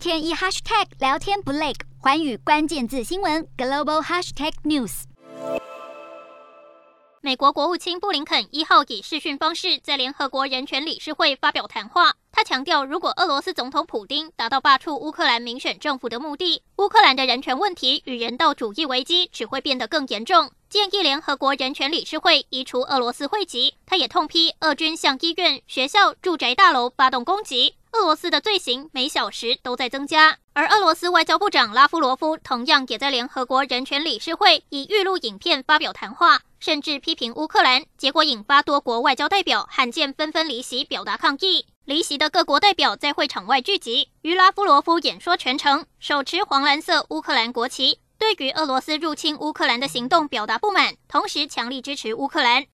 天一 hashtag 聊天不累，寰宇关键字新闻 global hashtag news。美国国务卿布林肯一号以视讯方式在联合国人权理事会发表谈话。他强调，如果俄罗斯总统普丁达到罢黜乌克兰民选政府的目的，乌克兰的人权问题与人道主义危机只会变得更严重，建议联合国人权理事会移除俄罗斯会籍。他也痛批俄军向医院、学校、住宅大楼发动攻击。俄罗斯的罪行每小时都在增加，而俄罗斯外交部长拉夫罗夫同样也在联合国人权理事会以预录影片发表谈话，甚至批评乌克兰，结果引发多国外交代表罕见纷纷离席表达抗议。离席的各国代表在会场外聚集，于拉夫罗夫演说全程手持黄蓝色乌克兰国旗，对于俄罗斯入侵乌克兰的行动表达不满，同时强力支持乌克兰。